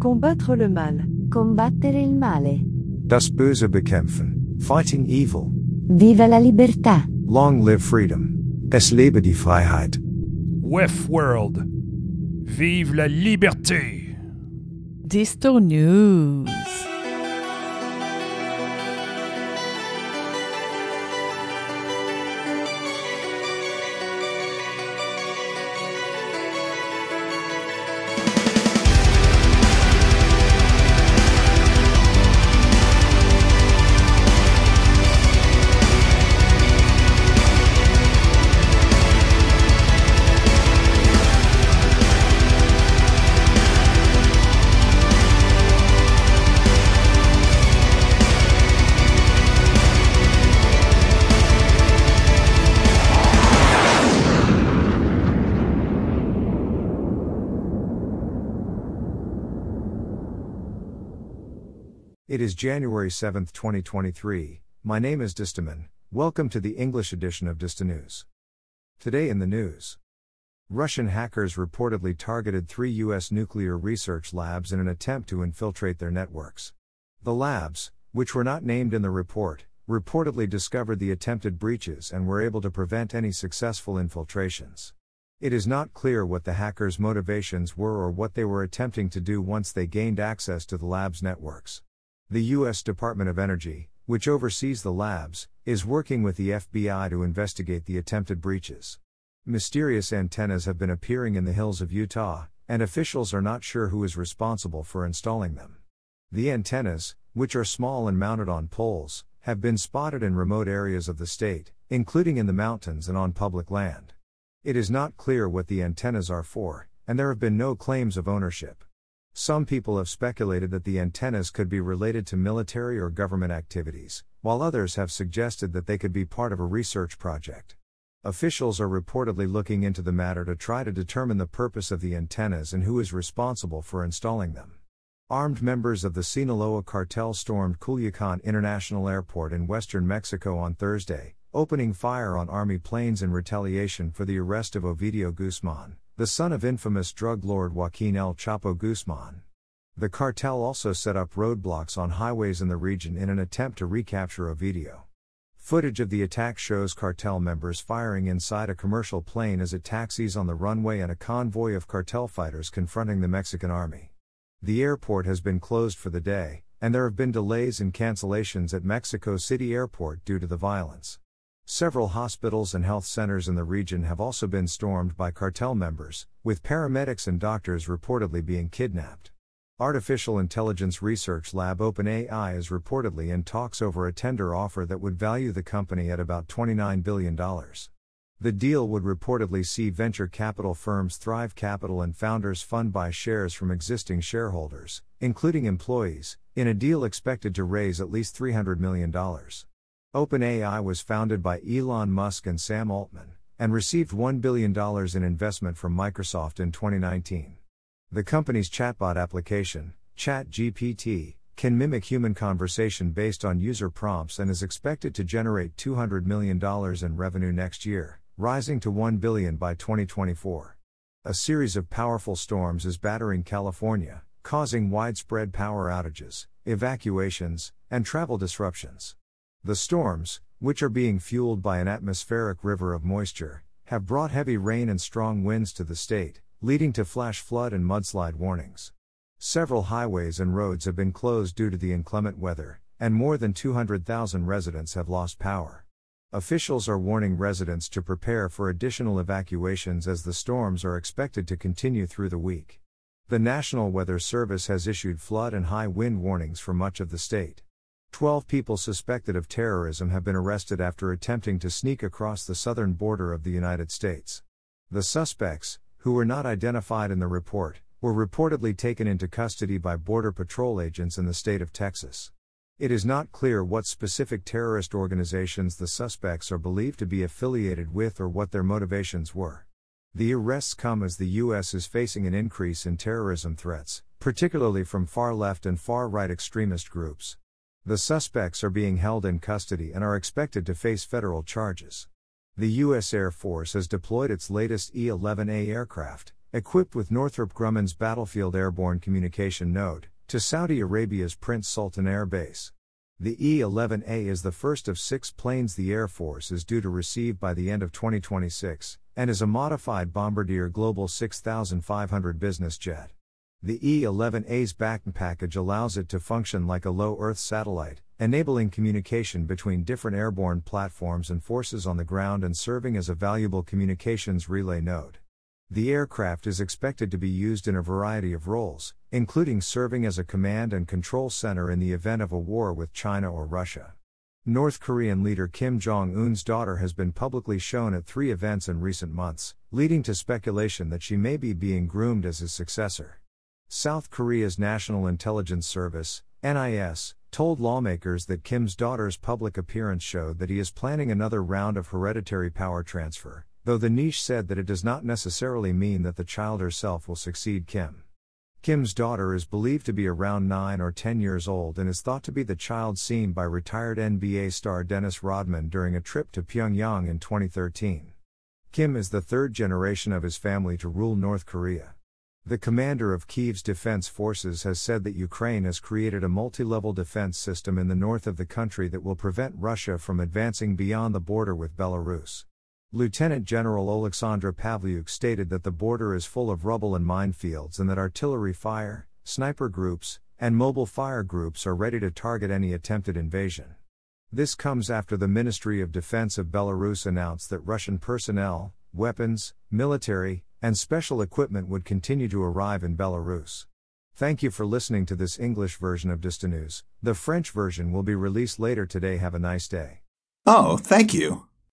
Combattre le mal. Combattere il male. Das Böse bekämpfen. Fighting evil. Viva la libertà. Long live freedom. Es lebe die Freiheit. WEF World. Vive la liberté. Disto News. It is January 7, 2023. My name is Distaman. Welcome to the English edition of Dysto News. Today in the news Russian hackers reportedly targeted three U.S. nuclear research labs in an attempt to infiltrate their networks. The labs, which were not named in the report, reportedly discovered the attempted breaches and were able to prevent any successful infiltrations. It is not clear what the hackers' motivations were or what they were attempting to do once they gained access to the lab's networks. The U.S. Department of Energy, which oversees the labs, is working with the FBI to investigate the attempted breaches. Mysterious antennas have been appearing in the hills of Utah, and officials are not sure who is responsible for installing them. The antennas, which are small and mounted on poles, have been spotted in remote areas of the state, including in the mountains and on public land. It is not clear what the antennas are for, and there have been no claims of ownership. Some people have speculated that the antennas could be related to military or government activities, while others have suggested that they could be part of a research project. Officials are reportedly looking into the matter to try to determine the purpose of the antennas and who is responsible for installing them. Armed members of the Sinaloa cartel stormed Culiacan International Airport in western Mexico on Thursday, opening fire on Army planes in retaliation for the arrest of Ovidio Guzman, the son of infamous drug lord Joaquin El Chapo Guzman. The cartel also set up roadblocks on highways in the region in an attempt to recapture Ovidio. Footage of the attack shows cartel members firing inside a commercial plane as it taxis on the runway and a convoy of cartel fighters confronting the Mexican army. The airport has been closed for the day, and there have been delays and cancellations at Mexico City Airport due to the violence. Several hospitals and health centers in the region have also been stormed by cartel members, with paramedics and doctors reportedly being kidnapped. Artificial Intelligence Research Lab OpenAI is reportedly in talks over a tender offer that would value the company at about $29 billion. The deal would reportedly see venture capital firms Thrive Capital and Founders Fund buy shares from existing shareholders, including employees, in a deal expected to raise at least $300 million. OpenAI was founded by Elon Musk and Sam Altman, and received $1 billion in investment from Microsoft in 2019. The company's chatbot application, ChatGPT, can mimic human conversation based on user prompts and is expected to generate $200 million in revenue next year, rising to 1 billion by 2024. A series of powerful storms is battering California, causing widespread power outages, evacuations, and travel disruptions. The storms, which are being fueled by an atmospheric river of moisture, have brought heavy rain and strong winds to the state, leading to flash flood and mudslide warnings. Several highways and roads have been closed due to the inclement weather, and more than 200,000 residents have lost power. Officials are warning residents to prepare for additional evacuations as the storms are expected to continue through the week. The National Weather Service has issued flood and high wind warnings for much of the state. Twelve people suspected of terrorism have been arrested after attempting to sneak across the southern border of the United States. The suspects, who were not identified in the report, were reportedly taken into custody by Border Patrol agents in the state of Texas. It is not clear what specific terrorist organizations the suspects are believed to be affiliated with or what their motivations were. The arrests come as the U.S. is facing an increase in terrorism threats, particularly from far left and far right extremist groups. The suspects are being held in custody and are expected to face federal charges. The U.S. Air Force has deployed its latest E 11A aircraft, equipped with Northrop Grumman's Battlefield Airborne Communication Node, to Saudi Arabia's Prince Sultan Air Base. The E 11A is the first of six planes the Air Force is due to receive by the end of 2026, and is a modified Bombardier Global 6500 business jet. The E 11A's BACN package allows it to function like a low Earth satellite, enabling communication between different airborne platforms and forces on the ground and serving as a valuable communications relay node. The aircraft is expected to be used in a variety of roles, including serving as a command and control center in the event of a war with China or Russia. North Korean leader Kim Jong un's daughter has been publicly shown at three events in recent months, leading to speculation that she may be being groomed as his successor. South Korea's National Intelligence Service, NIS, told lawmakers that Kim's daughter's public appearance showed that he is planning another round of hereditary power transfer, though the NIS said that it does not necessarily mean that the child herself will succeed Kim. Kim's daughter is believed to be around 9 or 10 years old and is thought to be the child seen by retired NBA star Dennis Rodman during a trip to Pyongyang in 2013. Kim is the third generation of his family to rule North Korea. The commander of Kyiv's defense forces has said that Ukraine has created a multi level defense system in the north of the country that will prevent Russia from advancing beyond the border with Belarus. Lieutenant General Oleksandr Pavlyuk stated that the border is full of rubble and minefields and that artillery fire, sniper groups, and mobile fire groups are ready to target any attempted invasion. This comes after the Ministry of Defense of Belarus announced that Russian personnel, weapons, military, and special equipment would continue to arrive in Belarus. Thank you for listening to this English version of Dysto News. The French version will be released later today. Have a nice day. Oh, thank you.